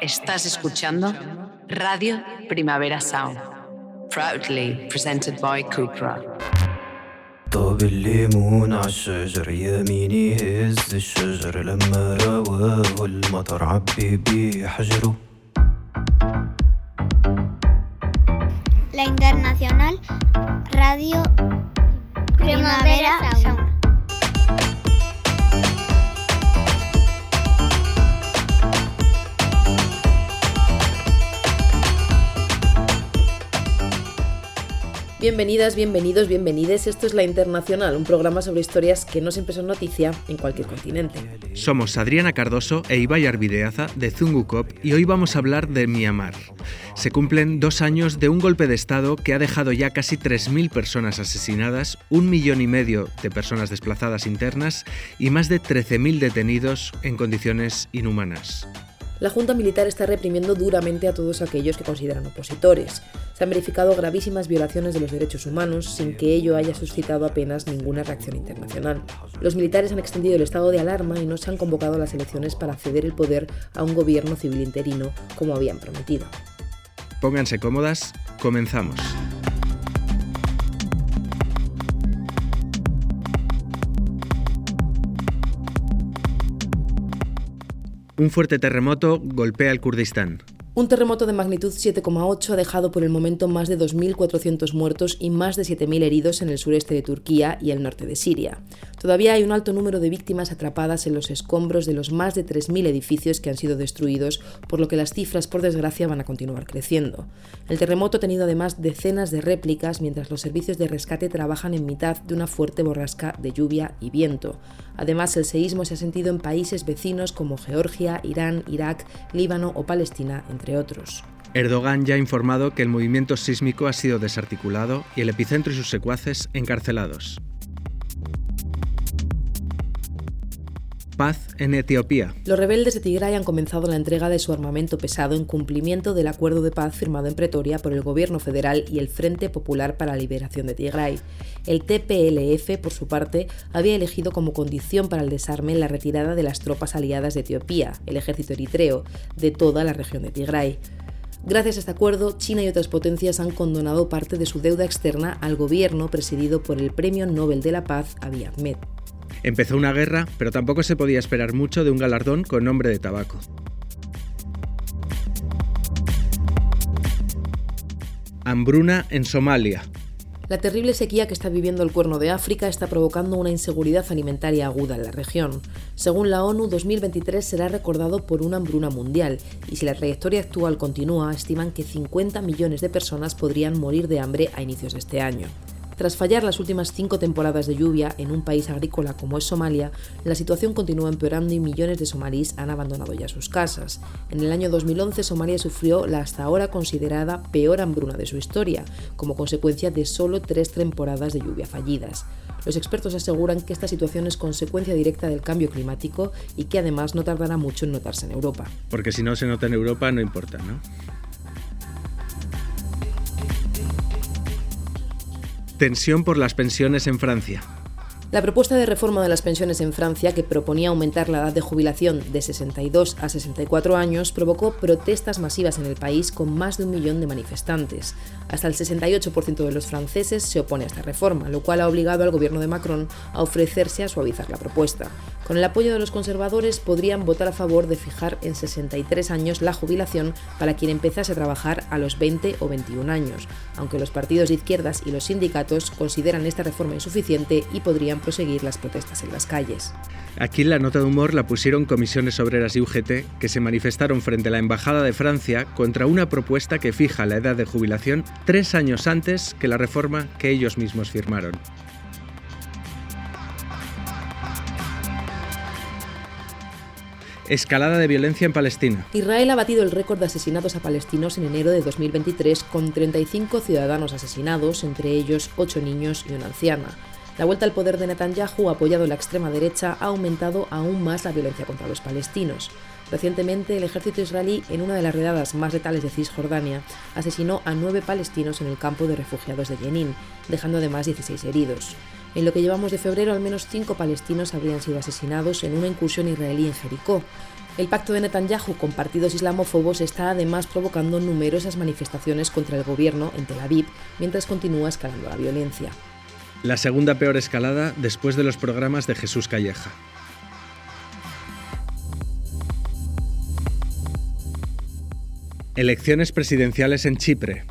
Estás escuchando Radio Primavera Sound, proudly presented by Cupra. طاب الليمون عالشجر يميني هز الشجر لما رواه المطر عبي بيه حجره La Internacional Radio Primavera Sound. Bienvenidas, bienvenidos, bienvenides. Esto es La Internacional, un programa sobre historias que no siempre son noticia en cualquier continente. Somos Adriana Cardoso e Ibai Arvideaza de Zungukop y hoy vamos a hablar de Myanmar. Se cumplen dos años de un golpe de Estado que ha dejado ya casi 3.000 personas asesinadas, un millón y medio de personas desplazadas internas y más de 13.000 detenidos en condiciones inhumanas. La Junta Militar está reprimiendo duramente a todos aquellos que consideran opositores. Se han verificado gravísimas violaciones de los derechos humanos sin que ello haya suscitado apenas ninguna reacción internacional. Los militares han extendido el estado de alarma y no se han convocado a las elecciones para ceder el poder a un gobierno civil interino como habían prometido. Pónganse cómodas, comenzamos. Un fuerte terremoto golpea el Kurdistán. Un terremoto de magnitud 7,8 ha dejado por el momento más de 2.400 muertos y más de 7.000 heridos en el sureste de Turquía y el norte de Siria. Todavía hay un alto número de víctimas atrapadas en los escombros de los más de 3.000 edificios que han sido destruidos, por lo que las cifras, por desgracia, van a continuar creciendo. El terremoto ha tenido además decenas de réplicas mientras los servicios de rescate trabajan en mitad de una fuerte borrasca de lluvia y viento. Además, el seísmo se ha sentido en países vecinos como Georgia, Irán, Irak, Líbano o Palestina, entre otros. Erdogan ya ha informado que el movimiento sísmico ha sido desarticulado y el epicentro y sus secuaces encarcelados. Paz en Etiopía. Los rebeldes de Tigray han comenzado la entrega de su armamento pesado en cumplimiento del acuerdo de paz firmado en Pretoria por el gobierno federal y el Frente Popular para la Liberación de Tigray. El TPLF, por su parte, había elegido como condición para el desarme la retirada de las tropas aliadas de Etiopía, el ejército eritreo, de toda la región de Tigray. Gracias a este acuerdo, China y otras potencias han condonado parte de su deuda externa al gobierno presidido por el Premio Nobel de la Paz Abiy Ahmed. Empezó una guerra, pero tampoco se podía esperar mucho de un galardón con nombre de tabaco. Hambruna en Somalia. La terrible sequía que está viviendo el Cuerno de África está provocando una inseguridad alimentaria aguda en la región. Según la ONU, 2023 será recordado por una hambruna mundial y si la trayectoria actual continúa, estiman que 50 millones de personas podrían morir de hambre a inicios de este año. Tras fallar las últimas cinco temporadas de lluvia en un país agrícola como es Somalia, la situación continúa empeorando y millones de somalíes han abandonado ya sus casas. En el año 2011 Somalia sufrió la hasta ahora considerada peor hambruna de su historia, como consecuencia de solo tres temporadas de lluvia fallidas. Los expertos aseguran que esta situación es consecuencia directa del cambio climático y que además no tardará mucho en notarse en Europa. Porque si no se nota en Europa no importa, ¿no? Tensión por las pensiones en Francia. La propuesta de reforma de las pensiones en Francia, que proponía aumentar la edad de jubilación de 62 a 64 años, provocó protestas masivas en el país con más de un millón de manifestantes. Hasta el 68% de los franceses se opone a esta reforma, lo cual ha obligado al gobierno de Macron a ofrecerse a suavizar la propuesta. Con el apoyo de los conservadores podrían votar a favor de fijar en 63 años la jubilación para quien empezase a trabajar a los 20 o 21 años, aunque los partidos de izquierdas y los sindicatos consideran esta reforma insuficiente y podrían proseguir las protestas en las calles. Aquí la nota de humor la pusieron comisiones obreras y UGT, que se manifestaron frente a la Embajada de Francia contra una propuesta que fija la edad de jubilación tres años antes que la reforma que ellos mismos firmaron. Escalada de violencia en Palestina. Israel ha batido el récord de asesinatos a palestinos en enero de 2023 con 35 ciudadanos asesinados, entre ellos 8 niños y una anciana. La vuelta al poder de Netanyahu, apoyado en la extrema derecha, ha aumentado aún más la violencia contra los palestinos. Recientemente, el ejército israelí, en una de las redadas más letales de Cisjordania, asesinó a nueve palestinos en el campo de refugiados de Jenin, dejando además 16 heridos. En lo que llevamos de febrero, al menos cinco palestinos habrían sido asesinados en una incursión israelí en Jericó. El pacto de Netanyahu con partidos islamófobos está además provocando numerosas manifestaciones contra el gobierno en Tel Aviv, mientras continúa escalando la violencia. La segunda peor escalada después de los programas de Jesús Calleja. Elecciones presidenciales en Chipre.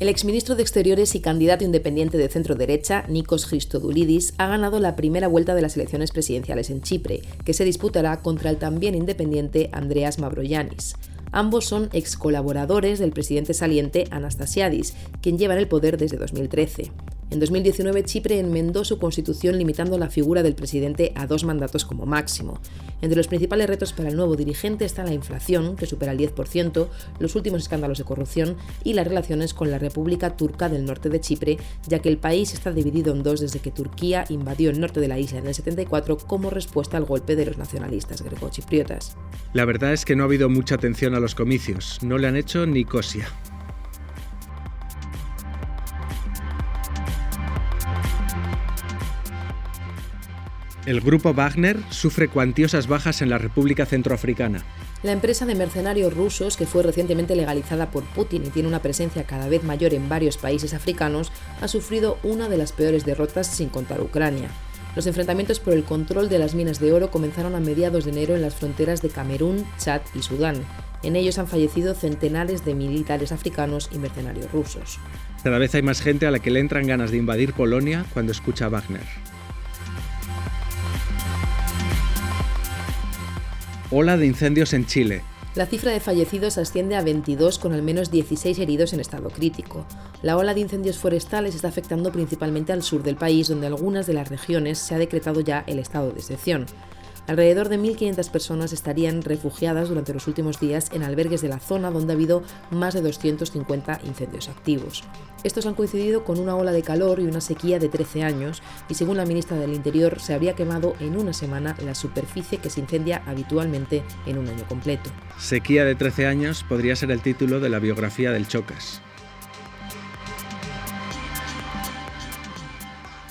El exministro de Exteriores y candidato independiente de centro derecha, Nikos Christodoulidis, ha ganado la primera vuelta de las elecciones presidenciales en Chipre, que se disputará contra el también independiente Andreas Mavroyanis. Ambos son ex colaboradores del presidente saliente Anastasiadis, quien lleva el poder desde 2013. En 2019 Chipre enmendó su constitución limitando la figura del presidente a dos mandatos como máximo. Entre los principales retos para el nuevo dirigente está la inflación, que supera el 10%, los últimos escándalos de corrupción y las relaciones con la República Turca del norte de Chipre, ya que el país está dividido en dos desde que Turquía invadió el norte de la isla en el 74 como respuesta al golpe de los nacionalistas grecochipriotas. La verdad es que no ha habido mucha atención a los comicios, no le han hecho ni cosia. El grupo Wagner sufre cuantiosas bajas en la República Centroafricana. La empresa de mercenarios rusos, que fue recientemente legalizada por Putin y tiene una presencia cada vez mayor en varios países africanos, ha sufrido una de las peores derrotas sin contar Ucrania. Los enfrentamientos por el control de las minas de oro comenzaron a mediados de enero en las fronteras de Camerún, Chad y Sudán. En ellos han fallecido centenares de militares africanos y mercenarios rusos. Cada vez hay más gente a la que le entran ganas de invadir Polonia cuando escucha a Wagner. Ola de incendios en Chile. La cifra de fallecidos asciende a 22 con al menos 16 heridos en estado crítico. La ola de incendios forestales está afectando principalmente al sur del país, donde algunas de las regiones se ha decretado ya el estado de excepción. Alrededor de 1.500 personas estarían refugiadas durante los últimos días en albergues de la zona donde ha habido más de 250 incendios activos. Estos han coincidido con una ola de calor y una sequía de 13 años y según la ministra del Interior se habría quemado en una semana la superficie que se incendia habitualmente en un año completo. Sequía de 13 años podría ser el título de la biografía del Chocas.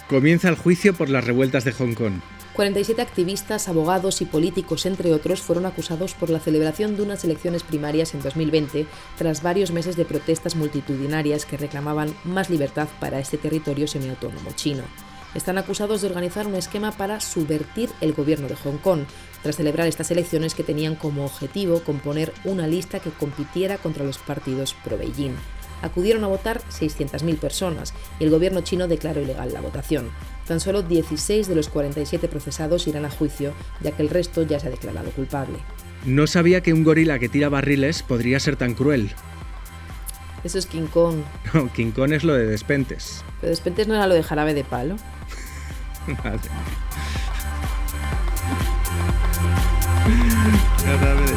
Comienza el juicio por las revueltas de Hong Kong. 47 activistas, abogados y políticos, entre otros, fueron acusados por la celebración de unas elecciones primarias en 2020 tras varios meses de protestas multitudinarias que reclamaban más libertad para este territorio semiautónomo chino. Están acusados de organizar un esquema para subvertir el gobierno de Hong Kong, tras celebrar estas elecciones que tenían como objetivo componer una lista que compitiera contra los partidos pro-Beijing acudieron a votar 600.000 personas y el gobierno chino declaró ilegal la votación. Tan solo 16 de los 47 procesados irán a juicio, ya que el resto ya se ha declarado culpable. No sabía que un gorila que tira barriles podría ser tan cruel. Eso es King Kong. No, King Kong es lo de Despentes. Pero Despentes no era lo de jarabe de palo. Vale. Jarabe de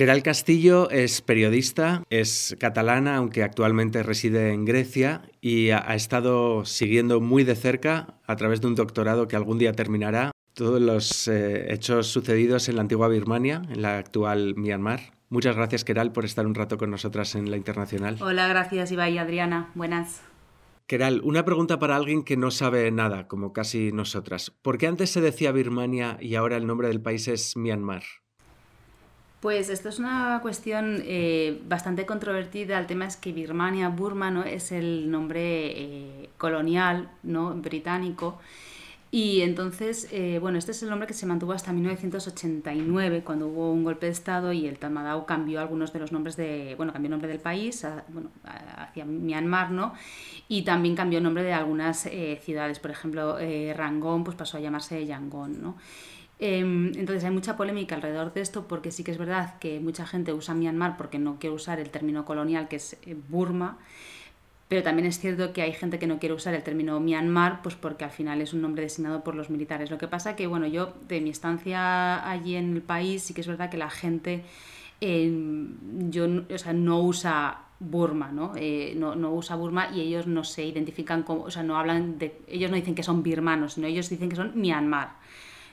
Keral Castillo es periodista, es catalana, aunque actualmente reside en Grecia y ha, estado siguiendo muy de cerca, a través de un doctorado que algún día terminará, todos los eh, hechos sucedidos en la antigua Birmania, en la actual Myanmar. Muchas gracias, Keral, por estar un rato con nosotras en la Internacional. Hola, gracias, Ibai y Adriana. Buenas. Keral, una pregunta para alguien que no sabe nada, como casi nosotras. ¿Por qué antes se decía Birmania y ahora el nombre del país es Myanmar? Pues esto es una cuestión eh, bastante controvertida. El tema es que Birmania, Burma, ¿no? es el nombre eh, colonial ¿no? británico. Y entonces, eh, bueno, este es el nombre que se mantuvo hasta 1989, cuando hubo un golpe de Estado y el Tatmadaw cambió algunos de los nombres de, bueno, cambió el nombre del país bueno, hacia Myanmar, ¿no? Y también cambió el nombre de algunas ciudades, por ejemplo, Rangón pues pasó a llamarse Yangon, ¿no? Em, entonces hay mucha polémica alrededor de esto porque sí que es verdad que mucha gente usa Myanmar porque no quiere usar el término colonial que es eh, Burma, pero también es cierto que hay gente que no quiere usar el término Myanmar pues porque al final es un nombre designado por los militares. Lo que pasa que, bueno, yo de mi estancia allí en el país sí que es verdad que la gente em, yo, o sea, no usa Burma, ¿no? Eh, ¿no? ¿no? usa Burma y ellos no se identifican como, o sea, no hablan de, ellos no dicen que son birmanos, sino ellos dicen que son Myanmar.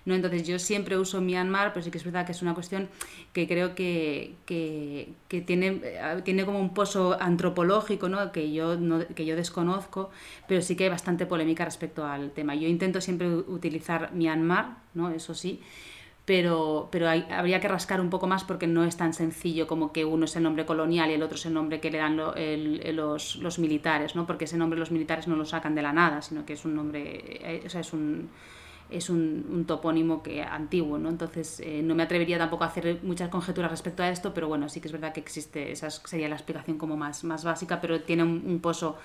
¿No? Entonces yo siempre uso Myanmar, pero sí que es verdad que es una cuestión que creo que, que, tiene, eh, tiene como un pozo antropológico ¿no? Que, yo que yo desconozco, pero sí que hay bastante polémica respecto al tema. Yo intento siempre utilizar Myanmar, ¿no? eso sí, pero, pero habría que rascar un poco más porque no es tan sencillo como que uno es el nombre colonial y el otro es el nombre que le dan los, los, militares, ¿no? porque ese nombre los militares no lo sacan de la nada, sino que es un nombre, eh, o sea, es un es un, topónimo que antiguo, ¿no? Entonces eh, no me atrevería tampoco a hacer muchas conjeturas respecto a esto, pero bueno, sí que es verdad que existe, esa sería la explicación como más, más básica, pero tiene un, pozo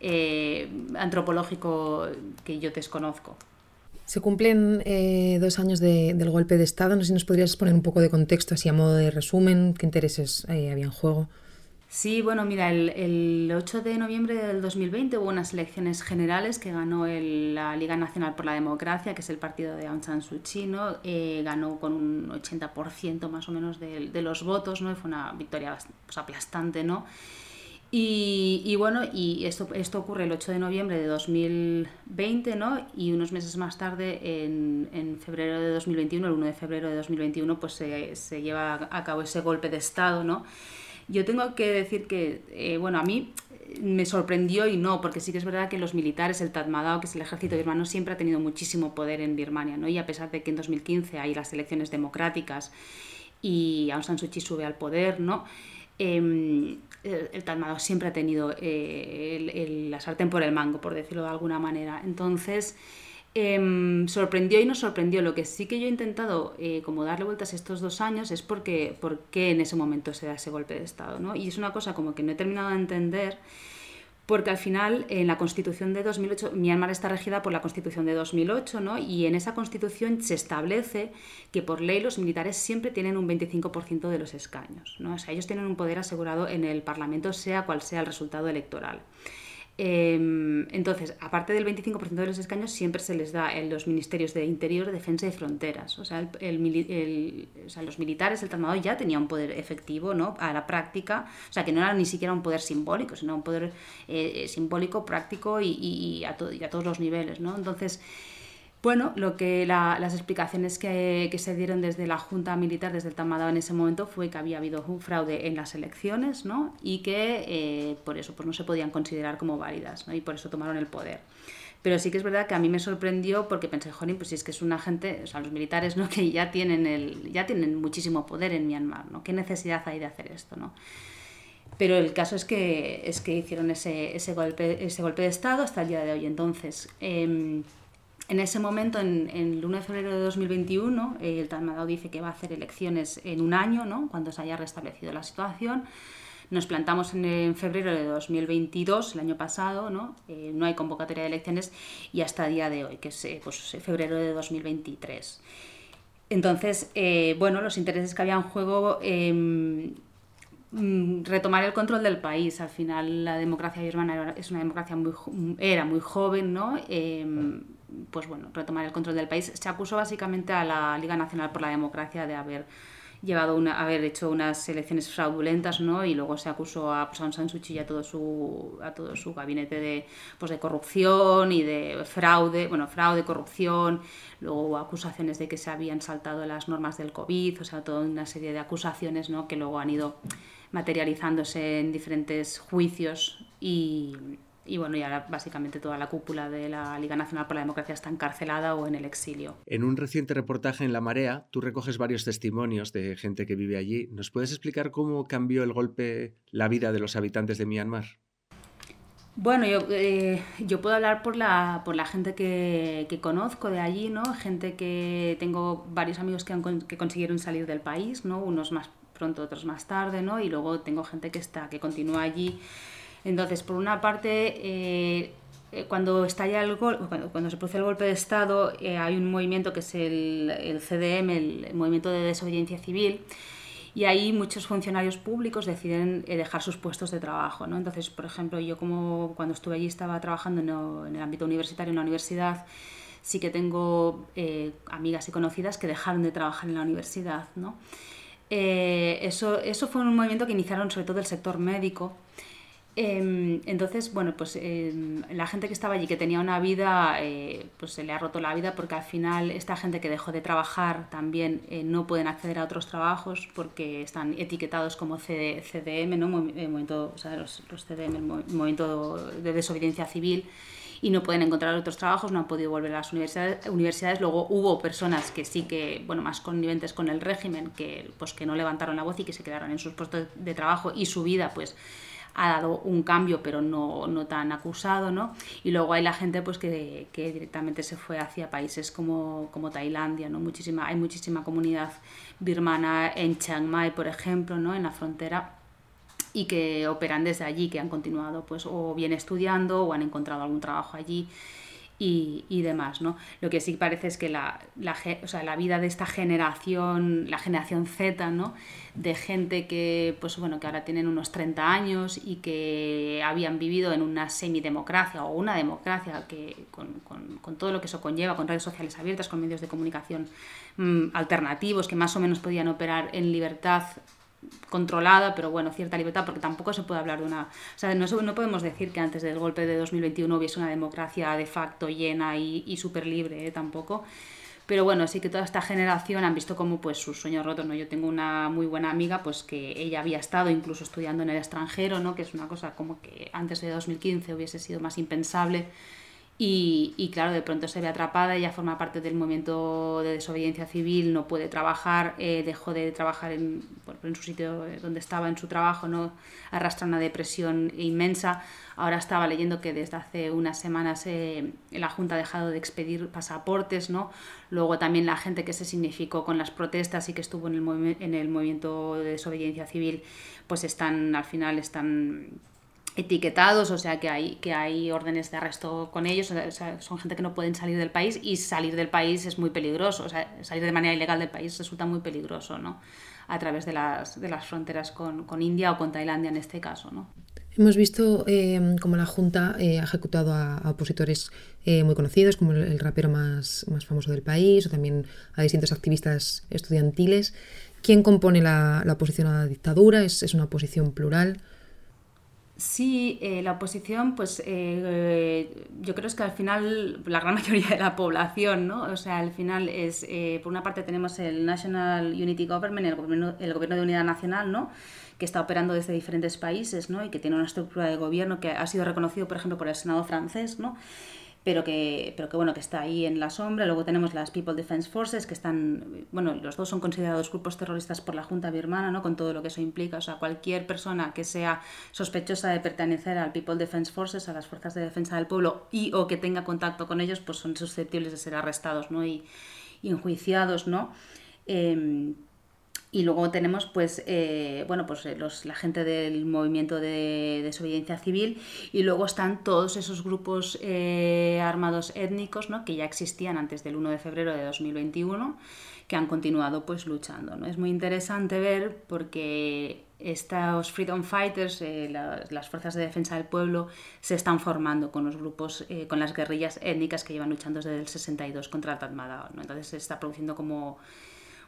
eh, antropológico que yo desconozco. Se cumplen eh, dos años del golpe de Estado. No sé si nos podrías poner un poco de contexto, así a modo de resumen, qué intereses había en juego. Sí, bueno, mira, el, 8 de noviembre del 2020 hubo unas elecciones generales que ganó la Liga Nacional por la Democracia, que es el partido de Aung San Suu Kyi. Eh, ganó con un 80% más o menos de, los votos, ¿no? Y fue una victoria pues, aplastante, ¿no? Y, bueno, y esto, esto ocurre el 8 de noviembre de 2020, ¿no? Y unos meses más tarde, en, en febrero de 2021, el 1 de febrero de 2021, pues se, se lleva a cabo ese golpe de Estado, ¿no? Yo tengo que decir que, eh, bueno, a mí me sorprendió y no, porque sí que es verdad que los militares, el Tatmadaw, que es el ejército birmano, siempre ha tenido muchísimo poder en Birmania, ¿no? Y a pesar de que en 2015 hay las elecciones democráticas y Aung San Suu Kyi sube al poder, ¿no? Em, el, Tatmadaw siempre ha tenido eh, la sartén por el mango, por decirlo de alguna manera. Entonces, Em, sorprendió y no sorprendió. Lo que sí que yo he intentado eh, como darle vueltas estos dos años es porque, por qué en ese momento se da ese golpe de Estado. ¿no? Y es una cosa como que no he terminado de entender porque al final en la Constitución de 2008, Myanmar está regida por la Constitución de 2008, ¿no? y en esa Constitución se establece que por ley los militares siempre tienen un 25% de los escaños. ¿no? O ellos tienen un poder asegurado en el Parlamento, sea cual sea el resultado electoral. Em, entonces, aparte del 25% de los escaños, siempre se les da en los ministerios de Interior, Defensa y Fronteras. O sea, el, los militares, el Tatmadaw ya tenía un poder efectivo ¿no? a la práctica, o sea, que no era ni siquiera un poder simbólico, sino un poder eh, simbólico, práctico y, a y, a todos los niveles. ¿no? Entonces, bueno, lo que las explicaciones que, se dieron desde la Junta Militar, desde el Tamadao en ese momento, fue que había habido un fraude en las elecciones ¿no? y que eh, por eso pues, no se podían considerar como válidas ¿no? y por eso tomaron el poder. Pero sí que es verdad que a mí me sorprendió porque pensé, joder, pues si es que es una gente, o sea, los militares ¿no? que ya tienen, el, ya tienen muchísimo poder en Myanmar, ¿no? ¿Qué necesidad hay de hacer esto? ¿no? Pero el caso es que, es que hicieron ese, ese, golpe, ese golpe de Estado hasta el día de hoy. Entonces, em, en ese momento, en, el 1 de febrero de 2021, el Tatmadaw dice que va a hacer elecciones en un año, ¿no? cuando se haya restablecido la situación. Nos plantamos en, febrero de 2022, el año pasado, ¿no? Eh, no hay convocatoria de elecciones y hasta el día de hoy, que es eh, pues, febrero de 2023. Entonces, eh, bueno, los intereses que había en juego em, retomar el control del país. Al final la democracia birmana es una democracia muy era muy joven, ¿no? Em, pues bueno, retomar el control del país. Se acusó básicamente a la Liga Nacional por la Democracia de haber llevado una, haber hecho unas elecciones fraudulentas, ¿no? Y luego se acusó a Aung San Suu Kyi y a todo su, a todo su gabinete de, pues de corrupción y de fraude, bueno, fraude, corrupción, luego acusaciones de que se habían saltado las normas del COVID, o sea, toda una serie de acusaciones, ¿no? Que luego han ido materializándose en diferentes juicios y, y bueno, ya básicamente toda la cúpula de la Liga Nacional por la Democracia está encarcelada o en el exilio. En un reciente reportaje en La Marea, tú recoges varios testimonios de gente que vive allí. ¿Nos puedes explicar cómo cambió el golpe la vida de los habitantes de Myanmar? Bueno, yo, eh, yo puedo hablar por la, por la gente que, que, conozco de allí, ¿no? Gente que tengo varios amigos que, han, que consiguieron salir del país, ¿no? Unos más pronto, otros más tarde, ¿no? Y luego tengo gente que está, que continúa allí entonces, por una parte, eh, eh, cuando estalla el cuando, se produce el golpe de Estado, eh, hay un movimiento que es el, CDM, el, Movimiento de Desobediencia Civil, y ahí muchos funcionarios públicos deciden dejar sus puestos de trabajo. ¿no? Entonces, por ejemplo, yo como cuando estuve allí estaba trabajando en, el ámbito universitario en la universidad, sí que tengo amigas y conocidas que dejaron de trabajar en la universidad. ¿no? Eso, eso fue un movimiento que iniciaron sobre todo el sector médico, Em, entonces, bueno, pues em, la gente que estaba allí, que tenía una vida, eh, pues se le ha roto la vida porque al final esta gente que dejó de trabajar también eh, no pueden acceder a otros trabajos porque están etiquetados como CDM, ¿no? Eh, movimiento, o sea, los, CDM, el movimiento de desobediencia civil y no pueden encontrar otros trabajos, no han podido volver a las universidades. Luego hubo personas que sí que, bueno, más conniventes con el régimen, que, pues, que no levantaron la voz y que se quedaron en sus puestos de trabajo y su vida, pues ha dado un cambio, pero no, no tan acusado, ¿no? Y luego hay la gente pues que, que directamente se fue hacia países como, como, Tailandia, ¿no? Muchísima, hay muchísima comunidad birmana en Chiang Mai, por ejemplo, ¿no? En la frontera y que operan desde allí, que han continuado pues o bien estudiando o han encontrado algún trabajo allí y, y, demás, ¿no? Lo que sí parece es que la, la, o sea, la, vida de esta generación, la generación Z, ¿no? De gente que, pues bueno, que ahora tienen unos 30 años y que habían vivido en una semidemocracia o una democracia que, con, con, con todo lo que eso conlleva, con redes sociales abiertas, con medios de comunicación mmm, alternativos que más o menos podían operar en libertad controlada, pero bueno, cierta libertad, porque tampoco se puede hablar de una... O sea, no, no podemos decir que antes del golpe de 2021 hubiese una democracia de facto llena y, y súper libre, ¿eh? tampoco. Pero bueno, sí que toda esta generación han visto como pues sus sueños rotos, ¿no? Yo tengo una muy buena amiga, pues que ella había estado incluso estudiando en el extranjero, ¿no? Que es una cosa como que antes de 2015 hubiese sido más impensable y, y, claro, de pronto se ve atrapada, ella forma parte del movimiento de desobediencia civil, no puede trabajar, eh, dejó de trabajar en, en, su sitio donde estaba, en su trabajo, no arrastra una depresión inmensa. Ahora estaba leyendo que desde hace unas semanas eh, la Junta ha dejado de expedir pasaportes, ¿no? Luego también la gente que se significó con las protestas y que estuvo en el, en el movimiento de desobediencia civil, pues están, al final están etiquetados, o sea que hay, que hay órdenes de arresto con ellos, o sea, son gente que no pueden salir del país y salir del país es muy peligroso, o sea, salir de manera ilegal del país resulta muy peligroso, ¿no? A través de las, de las fronteras con, con India o con Tailandia en este caso, ¿no? Hemos visto eh, la Junta eh, ha ejecutado a, a opositores eh, muy conocidos, como el, el, rapero más, más famoso del país, o también a distintos activistas estudiantiles. ¿Quién compone la, la oposición a la dictadura? ¿Es, es una oposición plural? Sí, eh, la oposición, pues eh, yo creo es que al final la gran mayoría de la población, ¿no? O sea, al final es, eh, por una parte tenemos el National Unity Government, el gobierno, el gobierno de unidad nacional, ¿no? que está operando desde diferentes países ¿no? y que tiene una estructura de gobierno que ha sido reconocido, por ejemplo, por el Senado francés, ¿no? Pero que, pero que bueno, que está ahí en la sombra. Luego tenemos las People Defense Forces, que están, bueno, los dos son considerados grupos terroristas por la Junta birmana, ¿no? Con todo lo que eso implica. O sea, cualquier persona que sea sospechosa de pertenecer al People Defense Forces, a las fuerzas de defensa del pueblo, y o que tenga contacto con ellos, pues son susceptibles de ser arrestados, ¿no? Y, y enjuiciados, ¿no? Eh, y luego tenemos pues, eh, bueno, pues eh, los, la gente del movimiento de desobediencia civil y luego están todos esos grupos eh, armados étnicos ¿no? que ya existían antes del 1 de febrero de 2021 que han continuado pues luchando. ¿no? Es muy interesante ver porque estos freedom fighters, eh, las, fuerzas de defensa del pueblo, se están formando con los grupos, eh, con las guerrillas étnicas que llevan luchando desde el 62 contra el Tatmadaw. ¿no? Entonces se está produciendo como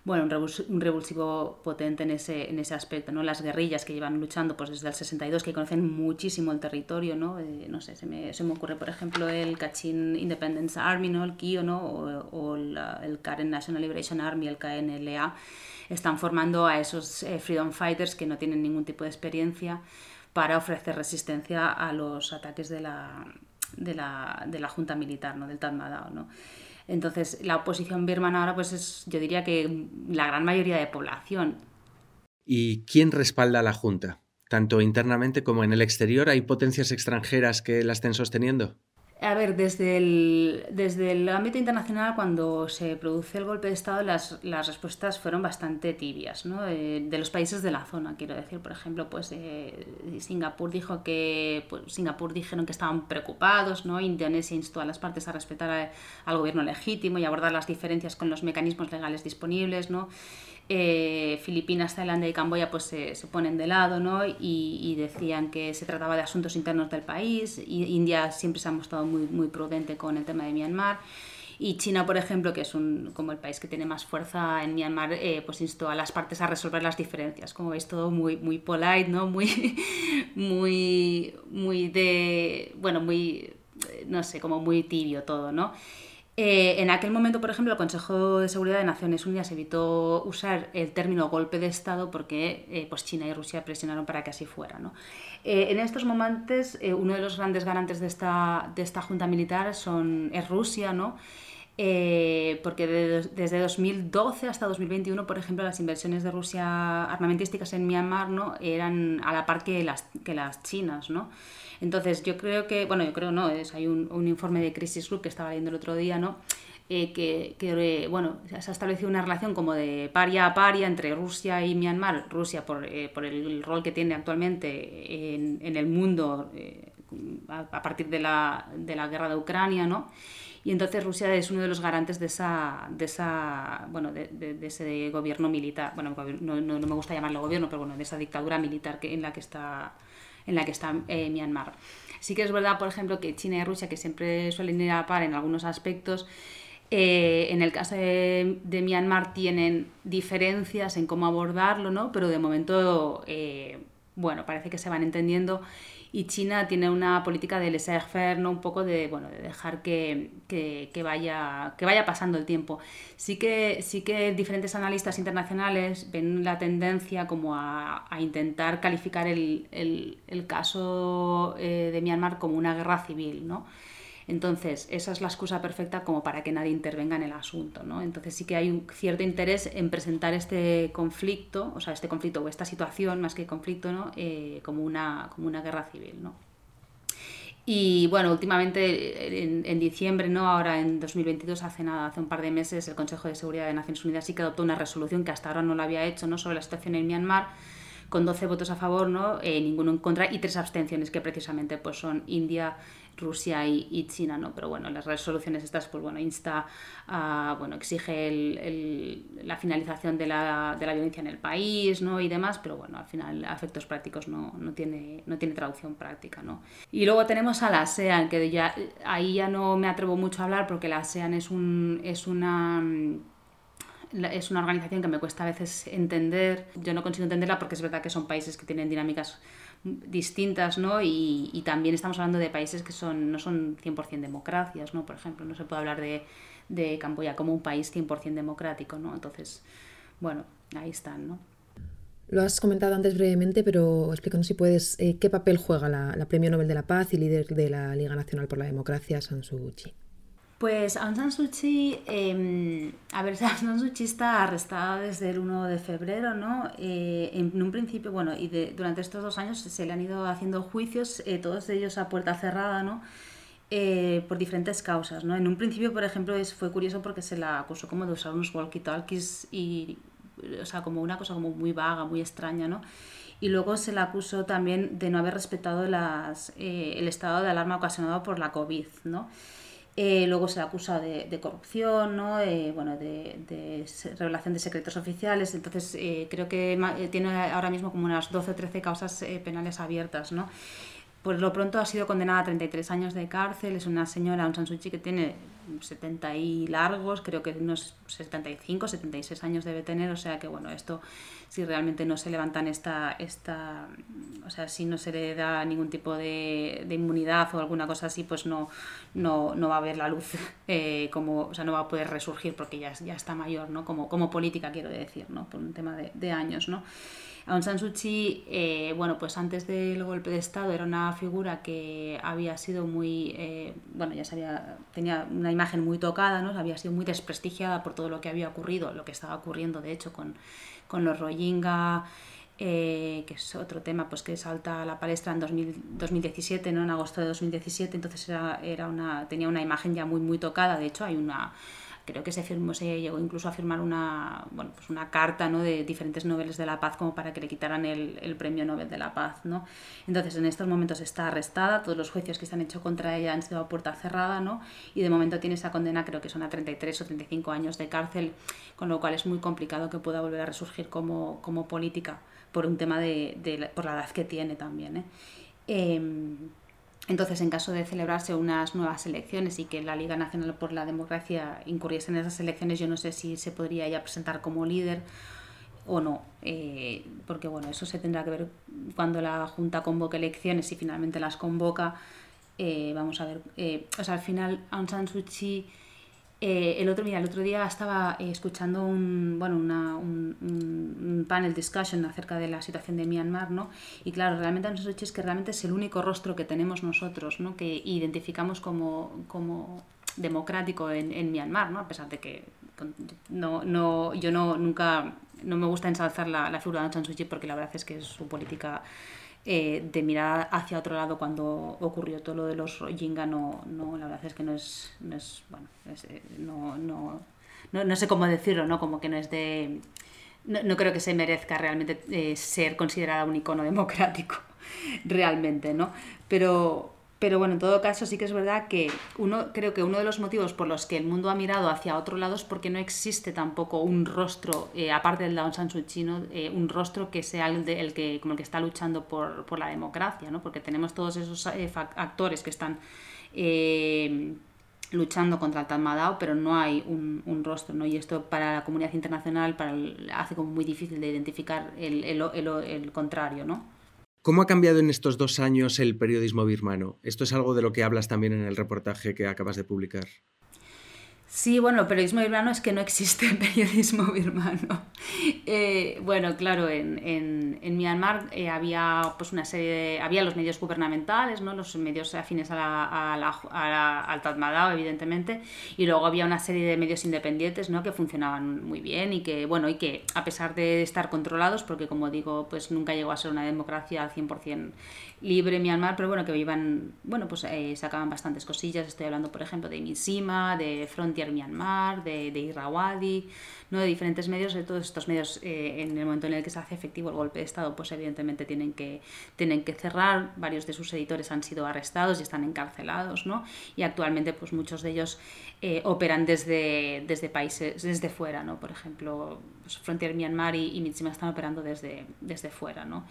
bueno, un revulsivo potente en ese, en ese aspecto, ¿no? Las guerrillas que llevan luchando pues desde el 62, que conocen muchísimo el territorio, ¿no? Eh, no sé, se me, se me, ocurre, por ejemplo, el Kachin Independence Army, ¿no? El KIO, ¿no? O, el Karen National Liberation Army, el KNLA, están formando a esos eh, freedom fighters que no tienen ningún tipo de experiencia para ofrecer resistencia a los ataques de la, de la, de la junta militar, ¿no? del Tatmadaw. ¿no? Entonces, la oposición birmana ahora, pues es, yo diría que la gran mayoría de población. ¿Y quién respalda a la junta? Tanto internamente como en el exterior, ¿hay potencias extranjeras que la estén sosteniendo? A ver, desde el, desde el ámbito internacional, cuando se produce el golpe de Estado, las, las respuestas fueron bastante tibias, ¿no? Eh, de los países de la zona, quiero decir. Por ejemplo, pues eh, Singapur dijo que pues, Singapur dijeron que estaban preocupados, ¿no? Indonesia instó a las partes a respetar al gobierno legítimo y abordar las diferencias con los mecanismos legales disponibles, ¿no? Eh, Filipinas, Tailandia y Camboya pues se, ponen de lado ¿no? y, decían que se trataba de asuntos internos del país. Y India siempre se ha mostrado muy, muy prudente con el tema de Myanmar. Y China, por ejemplo, que es un, como el país que tiene más fuerza en Myanmar, eh, pues instó a las partes a resolver las diferencias. Como veis, todo muy, muy polite, ¿no? Muy, muy, muy de, bueno, muy, no sé, como muy tibio todo, ¿no? Eh, en aquel momento, por ejemplo, el Consejo de Seguridad de Naciones Unidas evitó usar el término golpe de Estado porque eh, pues China y Rusia presionaron para que así fuera. ¿no? Eh, en estos momentos, uno de los grandes garantes de esta, de esta junta militar son, es Rusia, ¿no? porque desde 2012 hasta 2021, por ejemplo, las inversiones de Rusia armamentísticas en Myanmar ¿no? eran a la par que las, que las chinas. ¿no? Entonces, yo creo que, bueno, yo creo no, hay un, informe de Crisis Group que estaba leyendo el otro día, ¿no? Eh, que, que, bueno, se ha establecido una relación como de paria a paria entre Rusia y Myanmar. Rusia por, eh, por el rol que tiene actualmente en, en el mundo eh, a, partir de la, de la, guerra de Ucrania, ¿no? Y entonces Rusia es uno de los garantes de esa, de esa bueno, de, de, ese gobierno militar. Bueno, no, no, no, me gusta llamarlo gobierno, pero bueno, de esa dictadura militar que, en la que está en la que está eh, Myanmar. Sí que es verdad, por ejemplo, que China y Rusia, que siempre suelen ir a par en algunos aspectos, eh, en el caso de, Myanmar tienen diferencias en cómo abordarlo, ¿no? pero de momento, eh, bueno, parece que se van entendiendo y China tiene una política de laissez-faire, ¿no? un poco de, bueno, de dejar que, que, vaya, que vaya pasando el tiempo. Sí que, sí que diferentes analistas internacionales ven la tendencia como a, a intentar calificar el, el, el caso eh, de Myanmar como una guerra civil, ¿no? Entonces, esa es la excusa perfecta como para que nadie intervenga en el asunto, ¿no? Entonces sí que hay un cierto interés en presentar este conflicto, o sea, este conflicto o esta situación, más que conflicto, ¿no? Eh, como, una, como una guerra civil, ¿no? Y bueno, últimamente en, diciembre, ¿no? ahora en 2022, hace nada, hace un par de meses, el Consejo de Seguridad de Naciones Unidas sí que adoptó una resolución que hasta ahora no lo había hecho ¿no? sobre la situación en Myanmar, con 12 votos a favor, ¿no? Eh, ninguno en contra y tres abstenciones que precisamente pues, son India, Rusia y, China, ¿no? Pero bueno, las resoluciones estas, pues bueno, insta a, bueno, exige el, la finalización de la, violencia en el país, ¿no? Y demás, pero bueno, al final, a efectos prácticos no, no, tiene, no tiene traducción práctica, ¿no? Y luego tenemos a la ASEAN, que ya, ahí ya no me atrevo mucho a hablar porque la ASEAN es, un, es una es una organización que me cuesta a veces entender. Yo no consigo entenderla porque es verdad que son países que tienen dinámicas distintas, ¿no? Y, también estamos hablando de países que son, no son 100% democracias, ¿no? Por ejemplo, no se puede hablar de, de Camboya como un país 100% democrático, ¿no? Entonces, bueno, ahí están, ¿no? Lo has comentado antes brevemente, pero explícanos si puedes eh, qué papel juega la, la, Premio Nobel de la Paz y líder de la Liga Nacional por la Democracia, San Suu Kyi. Pues Aung San Suu Kyi, eh, a ver, Aung San Suu Kyi está arrestada desde el 1 de febrero, ¿no? Eh, en un principio, bueno, y durante estos dos años se le han ido haciendo juicios, eh, todos ellos a puerta cerrada, ¿no? Eh, por diferentes causas, ¿no? En un principio, por ejemplo, es, fue curioso porque se la acusó como de usar unos walkie-talkies y, o sea, como una cosa como muy vaga, muy extraña, ¿no? Y luego se la acusó también de no haber respetado las, el estado de alarma ocasionado por la COVID, ¿no? Eh, luego se acusa de, de corrupción, ¿no? Eh, bueno, de, de, revelación de secretos oficiales. Entonces, eh, creo que tiene ahora mismo como unas 12 o 13 causas penales abiertas. ¿no? Por lo pronto ha sido condenada a 33 años de cárcel, es una señora, Aung San Suu Kyi, que tiene 70 y largos, creo que unos 75, 76 años debe tener, o sea que bueno, esto si realmente no se levantan esta, esta o sea, si no se le da ningún tipo de, inmunidad o alguna cosa así, pues no, no, no va a haber la luz, eh, como, o sea, no va a poder resurgir porque ya, ya está mayor, ¿no? Como, como política quiero decir, ¿no? Por un tema de, de años, ¿no? Aung San Suu Kyi, eh, bueno, pues antes del golpe de Estado era una figura que había sido muy, eh, bueno, ya sabía, tenía una imagen muy tocada, ¿no? Había sido muy desprestigiada por todo lo que había ocurrido, lo que estaba ocurriendo, de hecho, con, con los Rohingya, eh, que es otro tema pues que salta a la palestra en 2017, ¿no? en agosto de 2017, entonces era, era una, tenía una imagen ya muy, muy tocada, de hecho hay una creo que se firmó, se llegó incluso a firmar una, bueno, pues una carta ¿no? de diferentes noveles de la paz como para que le quitaran el, el, premio Nobel de la Paz. ¿no? Entonces en estos momentos está arrestada, todos los juicios que se han hecho contra ella han sido a puerta cerrada ¿no? y de momento tiene esa condena, creo que son a 33 o 35 años de cárcel, con lo cual es muy complicado que pueda volver a resurgir como, como política por un tema de, por la edad que tiene también. ¿eh? Eh, entonces, en caso de celebrarse unas nuevas elecciones y que la Liga Nacional por la Democracia incurriese en esas elecciones, yo no sé si se podría ya presentar como líder o no, eh, porque bueno, eso se tendrá que ver cuando la Junta convoque elecciones y finalmente las convoca. Eh, vamos a ver, eh, o sea, al final Aung San Suu Kyi eh, el otro, mira, el otro día estaba eh, escuchando un, bueno, una, un, un, panel discussion acerca de la situación de Myanmar, ¿no? Y claro, realmente nosotros es que realmente es el único rostro que tenemos nosotros, ¿no? Que identificamos como, como democrático en, en Myanmar, ¿no? A pesar de que no, no, yo no, nunca, no me gusta ensalzar la, la figura de Aung San Suu Kyi porque la verdad es que es su política eh, de mirar hacia otro lado cuando ocurrió todo lo de los Rohingya, no, no, la verdad es que no es, no es bueno, eh, no, no, no, no, sé cómo decirlo, ¿no? Como que no es de... No, no creo que se merezca realmente eh, ser considerada un icono democrático, realmente, ¿no? Pero, pero bueno, en todo caso sí que es verdad que uno, creo que uno de los motivos por los que el mundo ha mirado hacia otro lado es porque no existe tampoco un rostro, eh, aparte del Aung San Suu Kyi, ¿no? eh, un rostro que sea el, de, el, que, como el que está luchando por, por la democracia, ¿no? porque tenemos todos esos eh, actores que están eh, luchando contra el Tatmadaw, pero no hay un, un, rostro, ¿no? Y esto para la comunidad internacional para hace como muy difícil de identificar el, el contrario, ¿no? ¿Cómo ha cambiado en estos dos años el periodismo birmano? Esto es algo de lo que hablas también en el reportaje que acabas de publicar. Sí, bueno, el periodismo birmano es que no existe periodismo birmano. Eh, bueno, claro, en, en, en Myanmar eh, había pues una serie de, había los medios gubernamentales, ¿no? los medios afines a la, a la, a la, al Tatmadaw, evidentemente, y luego había una serie de medios independientes ¿no? que funcionaban muy bien y que, bueno, y que a pesar de estar controlados, porque como digo, pues nunca llegó a ser una democracia al 100% libre Myanmar, pero bueno, que iban, bueno, pues eh, sacaban bastantes cosillas, estoy hablando, por ejemplo, de Mitsima, de Frontier Myanmar, de, de Irrawaddy, ¿no? de diferentes medios, de todos estos medios, eh, en el momento en el que se hace efectivo el golpe de Estado, pues evidentemente tienen que, tienen que cerrar, varios de sus editores han sido arrestados y están encarcelados, ¿no? Y actualmente, pues muchos de ellos eh, operan desde, desde países, desde fuera, ¿no? Por ejemplo, pues Frontier Myanmar y, y Mitsima están operando desde, desde fuera, ¿no?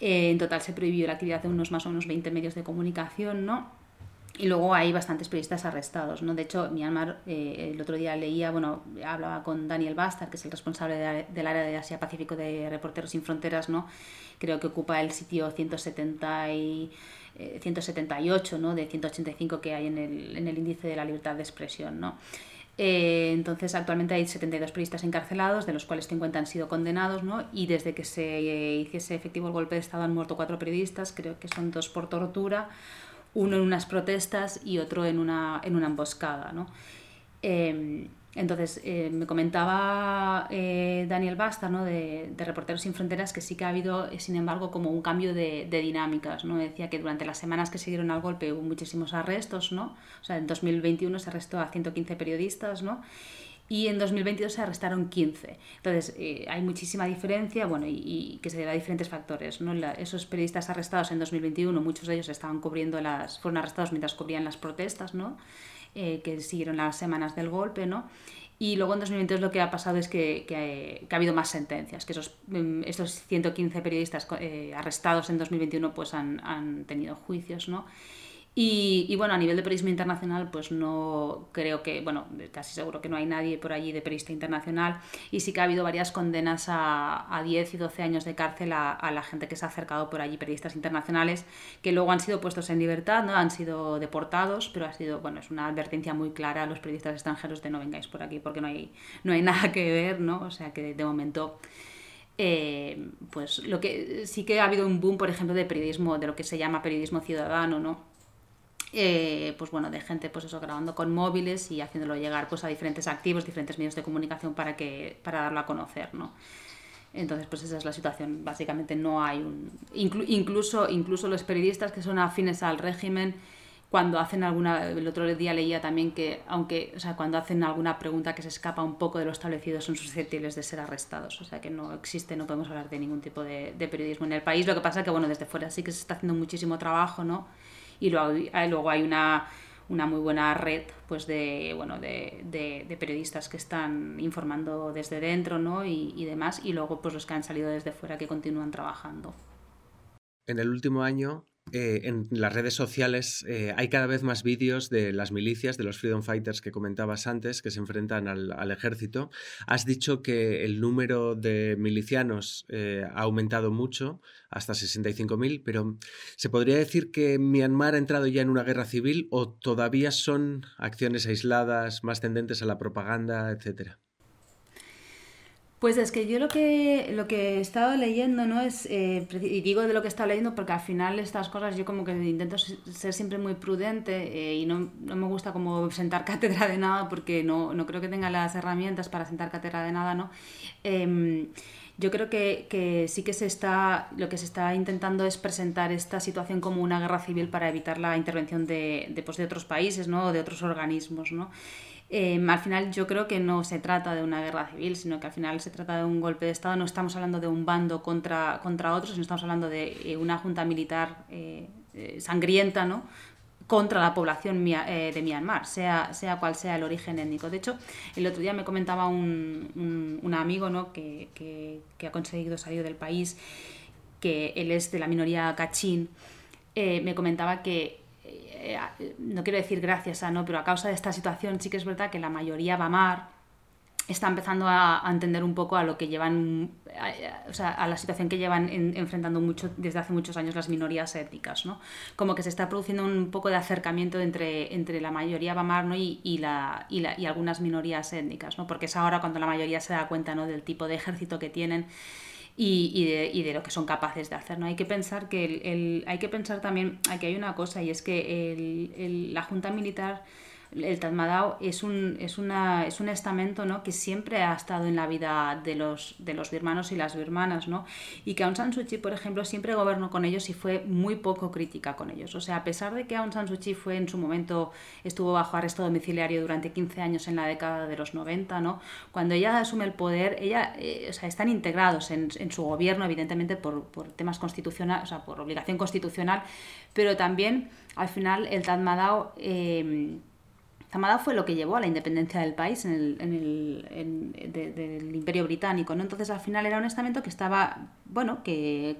Eh, en total se prohibió la actividad de unos más o menos 20 medios de comunicación, ¿no? Y luego hay bastantes periodistas arrestados, ¿no? De hecho, Myanmar, eh, el otro día leía, bueno, hablaba con Daniel Bastard, que es el responsable de, del área de Asia-Pacífico de Reporteros Sin Fronteras, ¿no? Creo que ocupa el sitio 170 y, eh, 178, ¿no? De 185 que hay en el, en el índice de la libertad de expresión, ¿no? Eh, entonces, actualmente hay 72 periodistas encarcelados, de los cuales 50 han sido condenados, ¿no? Y desde que se eh, hiciese efectivo el golpe de Estado han muerto cuatro periodistas, creo que son dos por tortura, uno en unas protestas y otro en una, en una emboscada, ¿no? Eh, entonces, eh, me comentaba eh, Daniel Basta, ¿no? de, de, Reporteros Sin Fronteras, que sí que ha habido, eh, sin embargo, como un cambio de, de, dinámicas. ¿no? Decía que durante las semanas que siguieron al golpe hubo muchísimos arrestos. ¿no? O sea, en 2021 se arrestó a 115 periodistas, ¿no? y en 2022 se arrestaron 15. Entonces, eh, hay muchísima diferencia, bueno, y, y, que se debe a diferentes factores. ¿no? La, esos periodistas arrestados en 2021, muchos de ellos estaban cubriendo las, fueron arrestados mientras cubrían las protestas, ¿no? Que siguieron las semanas del golpe, ¿no? Y luego en 2022 lo que ha pasado es que, que, ha habido más sentencias, que esos, mm, estos 115 periodistas arrestados en 2021 pues han, han tenido juicios, ¿no? Y, bueno, a nivel de periodismo internacional, pues no creo que, bueno, casi seguro que no hay nadie por allí de periodista internacional. Y sí que ha habido varias condenas a, a 10 y 12 años de cárcel a, la gente que se ha acercado por allí, periodistas internacionales, que luego han sido puestos en libertad, ¿no? Han sido deportados, pero ha sido, bueno, es una advertencia muy clara a los periodistas extranjeros de no vengáis por aquí porque no hay, no hay nada que ver, ¿no? O sea que de momento... Eh, pues lo que sí que ha habido un boom, por ejemplo, de periodismo, de lo que se llama periodismo ciudadano, ¿no? Eh, pues bueno, de gente pues eso, grabando con móviles y haciéndolo llegar pues a diferentes activos, diferentes medios de comunicación para, que, para darlo a conocer, ¿no? Entonces, pues esa es la situación. Básicamente no hay un... incluso, incluso los periodistas que son afines al régimen, cuando hacen alguna... El otro día leía también que, aunque, o sea, cuando hacen alguna pregunta que se escapa un poco de lo establecido, son susceptibles de ser arrestados. O sea, que no existe, no podemos hablar de ningún tipo de, de periodismo en el país. Lo que pasa es que, bueno, desde fuera sí que se está haciendo muchísimo trabajo, ¿no? Y luego, hay una, una muy buena red pues de, bueno, de, de, periodistas que están informando desde dentro ¿no? y, y, demás, y luego pues los que han salido desde fuera que continúan trabajando. En el último año eh, en las redes sociales eh, hay cada vez más vídeos de las milicias, de los Freedom Fighters que comentabas antes, que se enfrentan al, ejército. Has dicho que el número de milicianos eh, ha aumentado mucho, hasta 65.000, pero ¿se podría decir que Myanmar ha entrado ya en una guerra civil o todavía son acciones aisladas, más tendentes a la propaganda, etcétera? Pues es que yo lo que, lo que he estado leyendo, ¿no? Es, eh, y digo de lo que he estado leyendo porque al final estas cosas yo como que intento ser siempre muy prudente eh, y no, no, me gusta como sentar cátedra de nada porque no, no, creo que tenga las herramientas para sentar cátedra de nada, ¿no? Em, yo creo que, que, sí que se está, lo que se está intentando es presentar esta situación como una guerra civil para evitar la intervención de, de, pues, de otros países, ¿no? O de otros organismos, ¿no? Em, al final yo creo que no se trata de una guerra civil, sino que al final se trata de un golpe de Estado. No estamos hablando de un bando contra, contra otro, sino estamos hablando de eh, una junta militar eh, eh, sangrienta, ¿no? contra la población de Myanmar, sea, sea cual sea el origen étnico. De hecho, el otro día me comentaba un, un, amigo ¿no? que, que, ha conseguido salir del país, que él es de la minoría cachín, me comentaba que eh, no quiero decir gracias a, ¿no? pero a causa de esta situación sí que es verdad que la mayoría va a está empezando a, entender un poco a lo que llevan, a, o sea, a la situación que llevan enfrentando mucho desde hace muchos años las minorías étnicas, ¿no? Como que se está produciendo un poco de acercamiento entre, entre la mayoría Bamar ¿no? y, y, la, y, la, y algunas minorías étnicas, ¿no? Porque es ahora cuando la mayoría se da cuenta ¿no? del tipo de ejército que tienen y, y, de, y, de, lo que son capaces de hacer. ¿no? Hay que pensar que el, el, hay que pensar también, aquí hay una cosa, y es que el, la Junta Militar el Tatmadaw es un, es, una, es un estamento ¿no? que siempre ha estado en la vida de los, de los birmanos y las birmanas, ¿no? y que Aung San Suu Kyi, por ejemplo, siempre gobernó con ellos y fue muy poco crítica con ellos. O sea, a pesar de que Aung San Suu Kyi fue en su momento, estuvo bajo arresto domiciliario durante 15 años en la década de los 90, ¿no? cuando ella asume el poder, ella, eh, o sea, están integrados en, en, su gobierno, evidentemente por, por temas constitucionales, o sea, por obligación constitucional, pero también al final el Tatmadaw... Eh, Zamada fue lo que llevó a la independencia del país en el, en el, del Imperio Británico. Entonces al final era un estamento que estaba, bueno, que,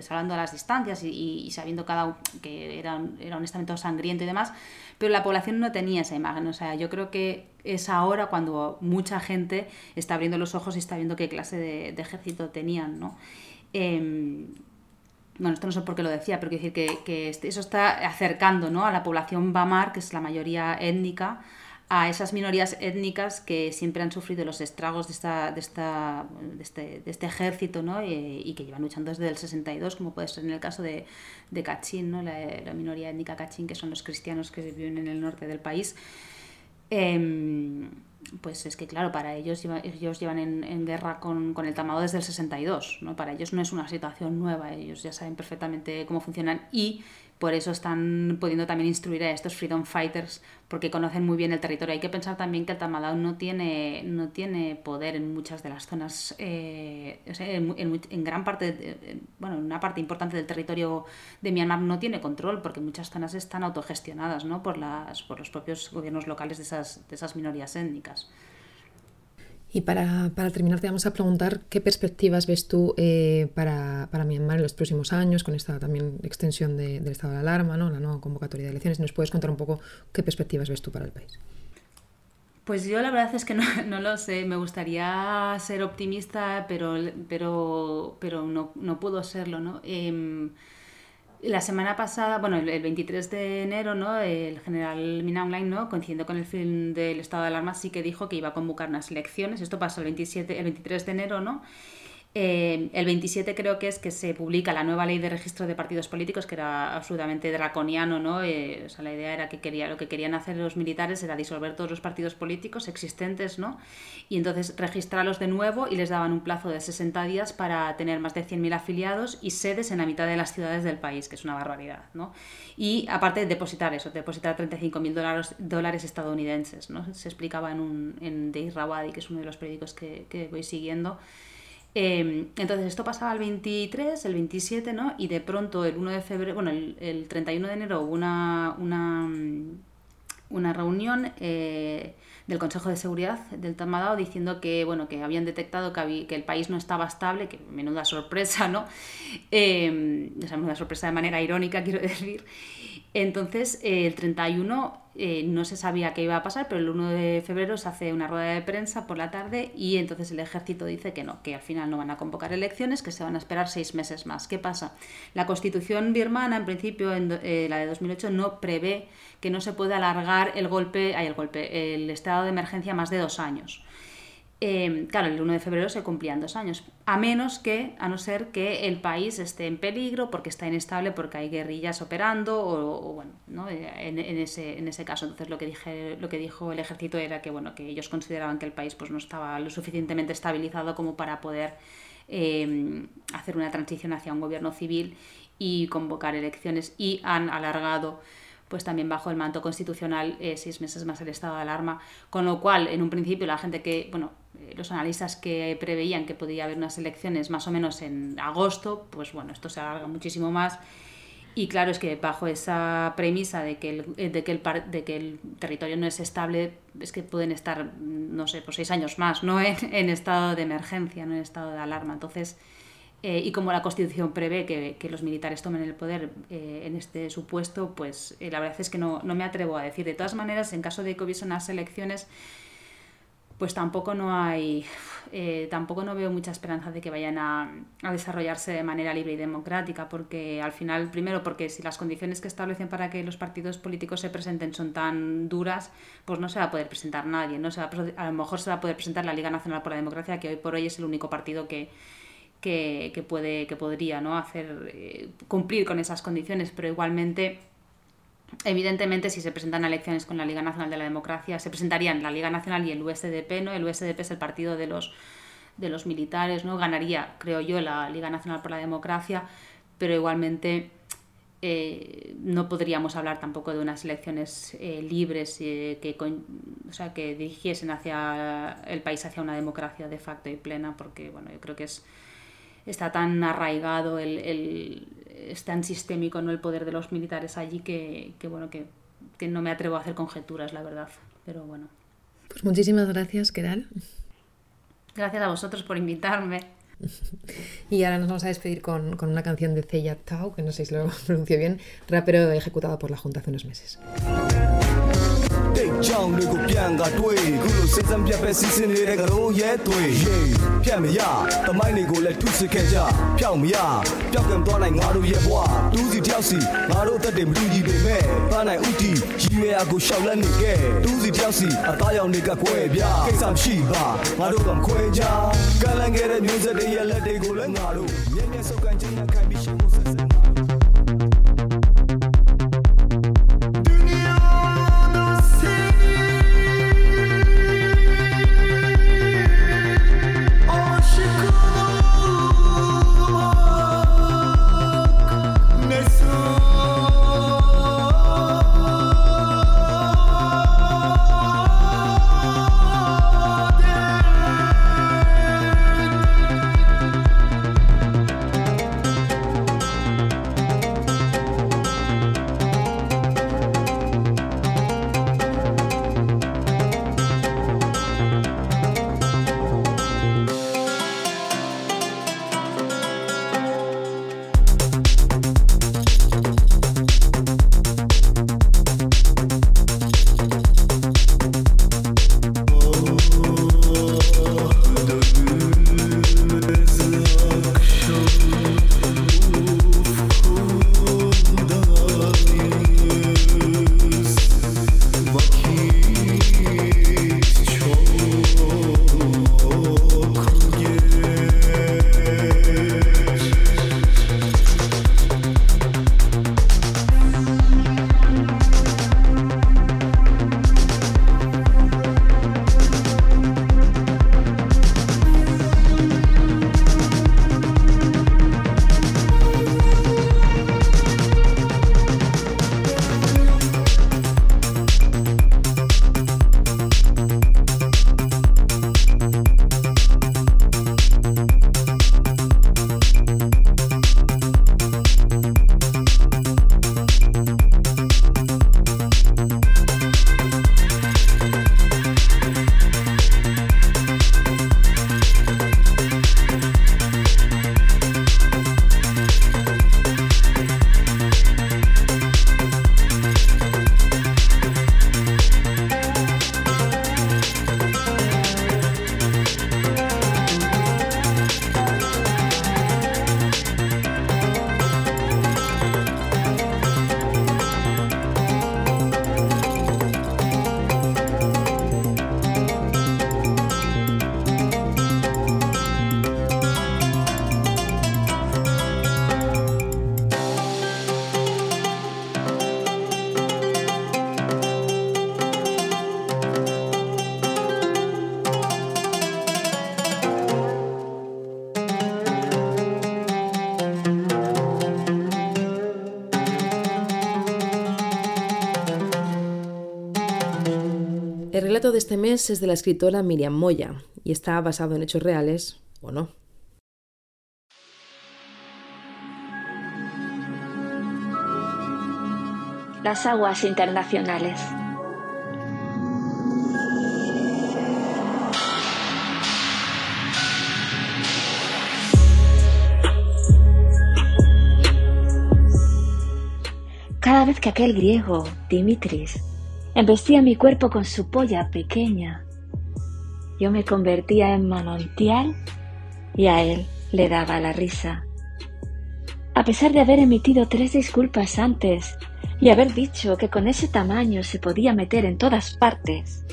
salvando las distancias y, sabiendo cada que era, era un estamento sangriento y demás, pero la población no tenía esa imagen. O sea, yo creo que es ahora cuando mucha gente está abriendo los ojos y está viendo qué clase de, ejército tenían, ¿no? Em, bueno, esto no sé por qué lo decía, pero quiero decir que, este, eso está acercando ¿no? a la población Bamar, que es la mayoría étnica, a esas minorías étnicas que siempre han sufrido los estragos de, esta, de, esta, de, este, de este, ejército ¿no? y, que llevan luchando desde el 62, como puede ser en el caso de, Kachin, ¿no? la, minoría étnica Kachin, que son los cristianos que viven en el norte del país. Eh, pues es que claro, para ellos, ellos llevan en, guerra con, el Tamado desde el 62, ¿no? Para ellos no es una situación nueva, ellos ya saben perfectamente cómo funcionan y por eso están pudiendo también instruir a estos freedom fighters porque conocen muy bien el territorio. Hay que pensar también que el Tamadao no tiene, no tiene poder en muchas de las zonas, eh, en, gran parte, bueno, en una parte importante del territorio de Myanmar no tiene control porque muchas zonas están autogestionadas ¿no? por, las, por los propios gobiernos locales de esas, de esas minorías étnicas. Y para, para, terminar, te vamos a preguntar qué perspectivas ves tú eh, para, para, Myanmar en los próximos años, con esta también extensión de, del estado de alarma, ¿no? la nueva convocatoria de elecciones. ¿Nos puedes contar un poco qué perspectivas ves tú para el país? Pues yo la verdad es que no, no lo sé. Me gustaría ser optimista, pero, pero, pero no, no puedo serlo. ¿no? Eh, la semana pasada, bueno, el, 23 de enero, ¿no? El general Min ¿no? Coincidiendo con el fin del estado de alarma, sí que dijo que iba a convocar unas elecciones. Esto pasó el 27, el 23 de enero, ¿no? Eh, el 27 creo que es que se publica la nueva ley de registro de partidos políticos, que era absolutamente draconiano, ¿no? Eh, o sea, la idea era que quería, lo que querían hacer los militares era disolver todos los partidos políticos existentes, ¿no? Y entonces registrarlos de nuevo y les daban un plazo de 60 días para tener más de 100.000 afiliados y sedes en la mitad de las ciudades del país, que es una barbaridad, ¿no? Y aparte depositar eso, depositar 35.000 dólares, dólares estadounidenses, ¿no? Se explicaba en, un, en The Irrawaddy, que es uno de los periódicos que, que voy siguiendo, Em, entonces esto pasaba el 23, el 27, ¿no? Y de pronto el 1 de febrero, bueno, el, 31 de enero hubo una, una, una reunión eh, del Consejo de Seguridad del Tamadao diciendo que, bueno, que habían detectado que, que el país no estaba estable, que menuda sorpresa, ¿no? Eh, o sea, menuda sorpresa de manera irónica, quiero decir. Entonces, eh, el 31 eh, no se sabía qué iba a pasar, pero el 1 de febrero se hace una rueda de prensa por la tarde y entonces el ejército dice que no, que al final no van a convocar elecciones, que se van a esperar seis meses más. ¿Qué pasa? La constitución birmana, en principio, en, eh, la de 2008, no prevé que no se pueda alargar el golpe, ay, el golpe, el estado de emergencia más de dos años. Em, claro, el 1 de febrero se cumplían dos años, a menos que, a no ser que el país esté en peligro porque está inestable, porque hay guerrillas operando, o, bueno, ¿no? Eh, en, ese, en ese caso. Entonces lo que, dije, lo que dijo el ejército era que, bueno, que ellos consideraban que el país pues, no estaba lo suficientemente estabilizado como para poder em, hacer una transición hacia un gobierno civil y convocar elecciones y han alargado pues también bajo el manto constitucional eh, seis meses más el estado de alarma, con lo cual en un principio la gente que, bueno, eh, los analistas que preveían que podía haber unas elecciones más o menos en agosto, pues bueno, esto se alarga muchísimo más. Y claro, es que bajo esa premisa de que el, eh, de que el, de que el territorio no es estable, es que pueden estar, no sé, por seis años más, no en, estado de emergencia, no en estado de alarma. Entonces, eh, y como la Constitución prevé que, que los militares tomen el poder en este supuesto, pues la verdad es que no, no, me atrevo a decir. De todas maneras, en caso de que hubiese unas elecciones, pues tampoco no hay, eh, tampoco no veo mucha esperanza de que vayan a, desarrollarse de manera libre y democrática, porque al final, primero, porque si las condiciones que establecen para que los partidos políticos se presenten son tan duras, pues no se va a poder presentar nadie, ¿no? Se a, lo mejor se va a poder presentar la Liga Nacional por la Democracia, que hoy por hoy es el único partido que, que, puede, que podría ¿no? hacer eh, cumplir con esas condiciones, pero igualmente Evidentemente, si se presentan elecciones con la Liga Nacional de la Democracia, se presentarían la Liga Nacional y el USDP, ¿no? El USDP es el partido de los, de los militares, ¿no? Ganaría, creo yo, la Liga Nacional por la Democracia, pero igualmente eh, no podríamos hablar tampoco de unas elecciones eh, libres que, o sea, que dirigiesen hacia el país hacia una democracia de facto y plena, porque bueno, yo creo que es está tan arraigado el, el, es tan sistémico ¿no? el poder de los militares allí que, que bueno, que, que, no me atrevo a hacer conjeturas, la verdad. Pero bueno. Pues muchísimas gracias, Keral. Gracias a vosotros por invitarme. Y ahora nos vamos a despedir con, con una canción de Ceya Tao, que no sé si lo pronuncio bien, rapero ejecutado por la Junta hace unos meses. တိတ်ကြောင်တွေကိုပြန်ကတွေးခုလိုစိတ်စမ်းပြတ်ပဲစီစဉ်နေတဲ့ကရိုးရဲတွေဖြတ်မရတမိုင်းတွေကိုလည်းထုစစ်ခဲ့ကြဖြောက်မရပျောက်ကံသွားနိုင်ငါတို့ရဲ့ဘဝတူးစီတယောက်စီငါတို့အသက်တွေမတူညီပေမဲ့ပါနိုင်ဥတီရည်ရွယ်ရာကိုရှောက်လက်နေခဲ့တူးစီတယောက်စီအသားရောင်တွေကကွဲပြကိစ္စမရှိပါငါတို့ကမခွဲကြကလန်ခဲ့တဲ့မျိုးဆက်တွေရဲ့လက်တွေကိုလည်းငါတို့မြဲမြဲစုပ်ကန်ခြင်းနဲ့ခိုင်ပြီးရှိဖို့ဆက်ဆက် de este mes es de la escritora Miriam Moya y está basado en hechos reales o no. Las aguas internacionales. Cada vez que aquel griego, Dimitris, embestía mi cuerpo con su polla pequeña, yo me convertía en manantial y a él le daba la risa. A pesar de haber emitido tres disculpas antes y haber dicho que con ese tamaño se podía meter en todas partes,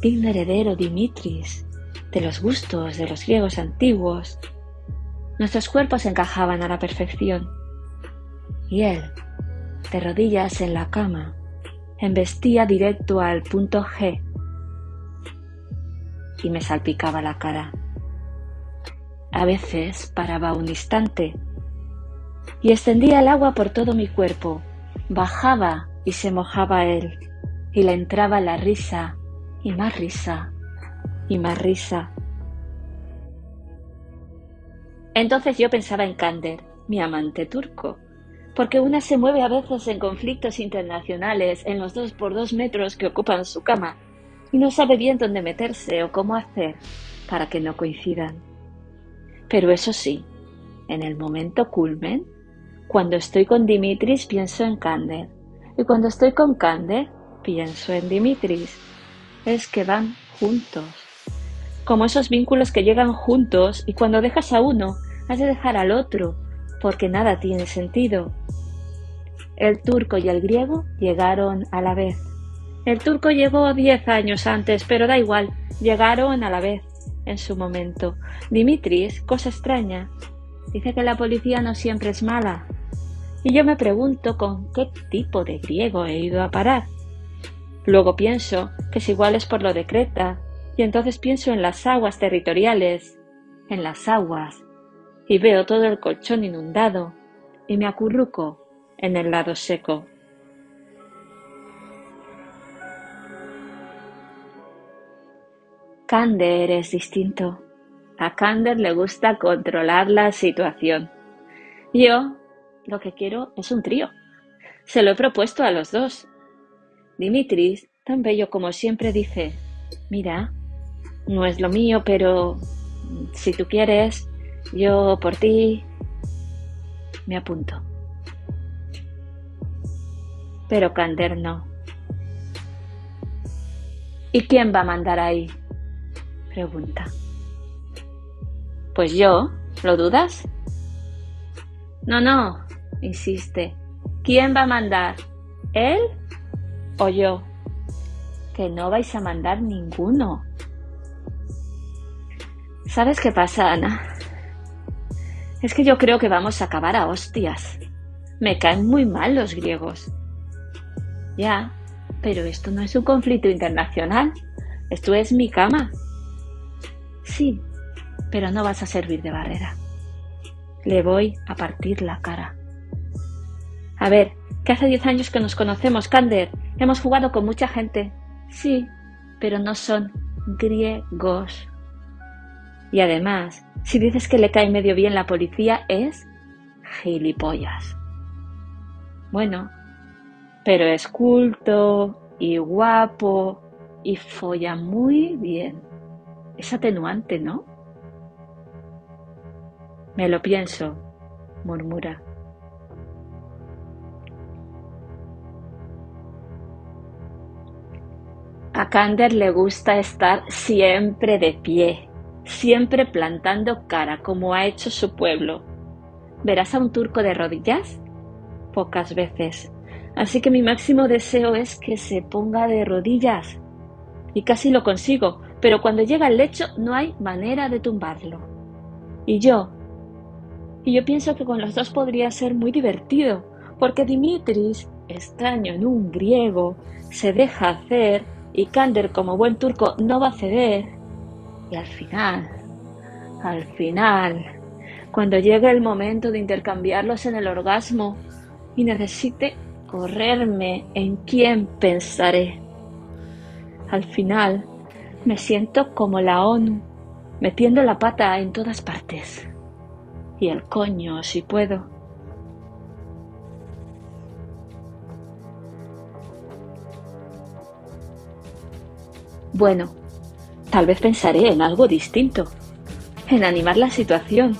digno heredero Dimitris de los gustos de los griegos antiguos, nuestros cuerpos encajaban a la perfección. Y él, de rodillas en la cama, embestía directo al punto G y me salpicaba la cara. A veces paraba un instante y extendía el agua por todo mi cuerpo, bajaba y se mojaba él, y le entraba la risa, y más risa, y más risa. Entonces yo pensaba en Kander, mi amante turco, porque una se mueve a veces en conflictos internacionales en los dos por dos metros que ocupan su cama y no sabe bien dónde meterse o cómo hacer para que no coincidan. Pero eso sí, en el momento culmen, cuando estoy con Dimitris pienso en Kander y cuando estoy con Kander pienso en Dimitris. Es que van juntos. Como esos vínculos que llegan juntos y cuando dejas a uno has de dejar al otro porque nada tiene sentido. El turco y el griego llegaron a la vez. El turco llegó diez años antes, pero da igual, llegaron a la vez, en su momento. Dimitris, cosa extraña, dice que la policía no siempre es mala. Y yo me pregunto con qué tipo de griego he ido a parar. Luego pienso que es igual es por lo de Creta, y entonces pienso en las aguas territoriales, en las aguas, y veo todo el colchón inundado, y me acurruco en el lado seco. Kander es distinto. A Kander le gusta controlar la situación. Yo lo que quiero es un trío. Se lo he propuesto a los dos. Dimitris, tan bello como siempre, dice, mira, no es lo mío, pero si tú quieres, yo por ti me apunto pero Kander no. ¿Y quién va a mandar ahí? Pregunta. Pues yo, ¿lo dudas? No, no, insiste. ¿Quién va a mandar? ¿Él o yo? Que no vais a mandar ninguno. ¿Sabes qué pasa, Ana? Es que yo creo que vamos a acabar a hostias. Me caen muy mal los griegos. Ya, pero esto no es un conflicto internacional. Esto es mi cama. Sí, pero no vas a servir de barrera. Le voy a partir la cara. A ver, que hace diez años que nos conocemos, Kander. Hemos jugado con mucha gente. Sí, pero no son griegos. Y además, si dices que le cae medio bien la policía, es gilipollas. Bueno, pero es culto y guapo y folla muy bien. Es atenuante, ¿no? Me lo pienso, murmura. A Kander le gusta estar siempre de pie, siempre plantando cara como ha hecho su pueblo. ¿Verás a un turco de rodillas? Pocas veces Así que mi máximo deseo es que se ponga de rodillas. Y casi lo consigo, pero cuando llega al lecho no hay manera de tumbarlo. Y yo. Y yo pienso que con los dos podría ser muy divertido, porque Dimitris, extraño en un griego, se deja hacer y Kander, como buen turco, no va a ceder. Y al final, al final, cuando llegue el momento de intercambiarlos en el orgasmo y necesite correrme en quién pensaré. Al final, me siento como la ONU, metiendo la pata en todas partes. Y el coño, si puedo. Bueno, tal vez pensaré en algo distinto, en animar la situación.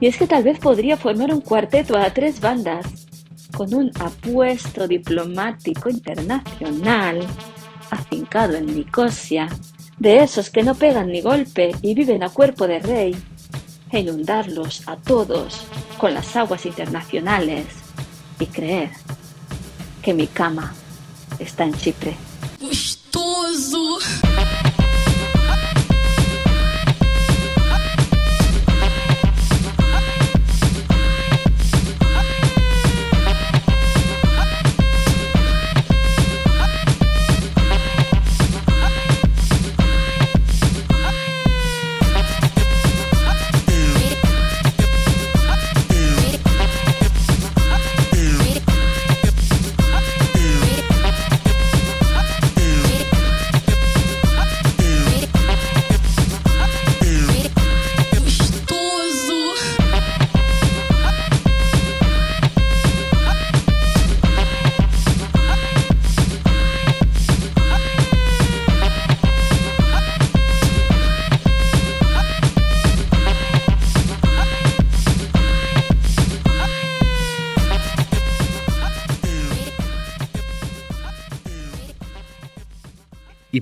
Y es que tal vez podría formar un cuarteto a tres bandas, con un apuesto diplomático internacional, afincado en Nicosia, de esos que no pegan ni golpe y viven a cuerpo de rey, e inundarlos a todos con las aguas internacionales y creer que mi cama está en Chipre. Y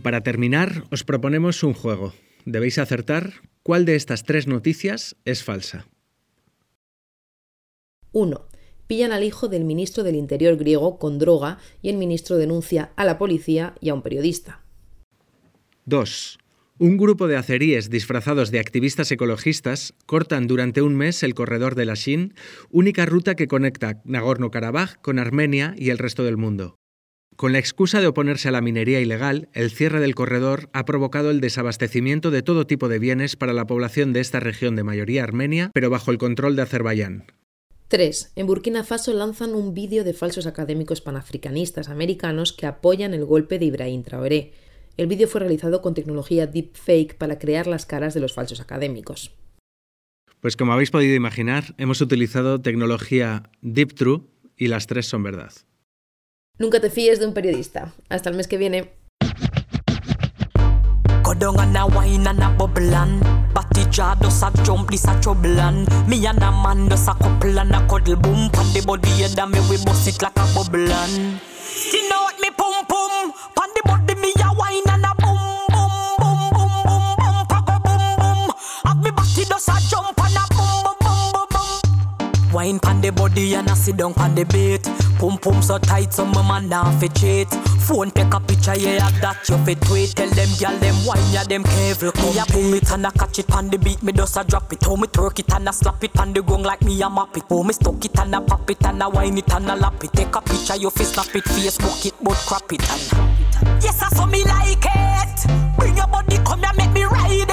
para terminar, os proponemos un juego. Debéis acertar cuál de estas tres noticias es falsa. 1. Pillan al hijo del ministro del Interior griego con droga y el ministro denuncia a la policía y a un periodista. 2. Un grupo de azeríes disfrazados de activistas ecologistas cortan durante un mes el corredor de la Shin, única ruta que conecta Nagorno-Karabaj con Armenia y el resto del mundo. Con la excusa de oponerse a la minería ilegal, el cierre del corredor ha provocado el desabastecimiento de todo tipo de bienes para la población de esta región de mayoría armenia, pero bajo el control de Azerbaiyán. 3. En Burkina Faso lanzan un vídeo de falsos académicos panafricanistas americanos que apoyan el golpe de Ibrahim Traoré. El vídeo fue realizado con tecnología deepfake para crear las caras de los falsos académicos. Pues como habéis podido imaginar, hemos utilizado tecnología Deep True y las tres son verdad. Nunca te fíes de un periodista. Hasta el mes que viene. Wine pan the body and a sit down pan the beat Pum pum so tight so my man now fi cheat. Phone take a picture yeah that you fit tweet. Tell them gyal them wine ya them careful Me a pull it and a catch it pan the beat Me just a drop it. How me twerk it and a slap it pan the gong like me a map it. Oh me stuck it and a pop it and a wine it and a lap it. Take a picture you fi snap it Facebook it but crap it and Yes I saw me like it. Bring your body come here make me ride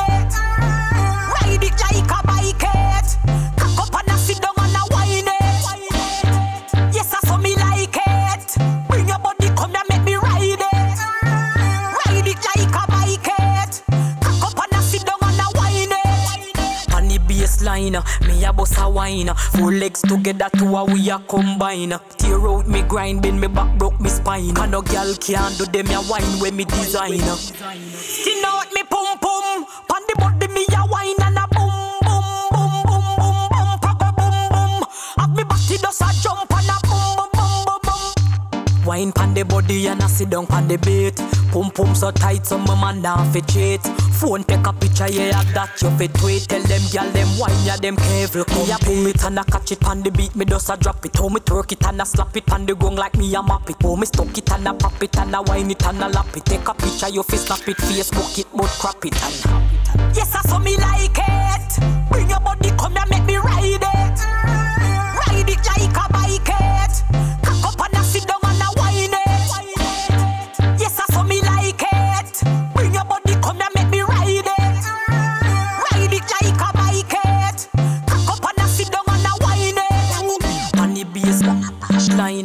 wine. Four legs together, two a we a combine. Tear out me grind, bend me back, broke me spine. And no girl can do them a wine when me design. Skin out me pum pum, on the body me a wine and a boom boom boom boom boom boom, pa go boom boom. Have me body does a jump and a boom boom boom boom boom. Wine pan the body and a sit down pan the beat. Pum pum so tight so my man now fi cheat. Phone take a picture yeah that you fi tweet. Tell them gyal them wine ya them careful. Me a pull it and a catch it pan the beat. Me just a drop it. How me twerk it and a slap it pan the gong like me a map it. Oh me stuck it and a pop it and a wine it and a lap it. Take a picture you fi snap it. Facebook it but crap it and. Yes I saw me like it. Bring your body come here make me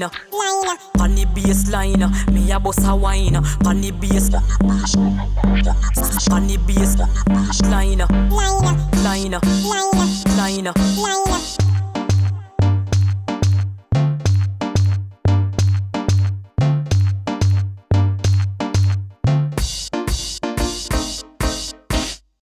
line, on the bass line. Me a boss a wine, on the bass, on the bass. Line, line, line, line.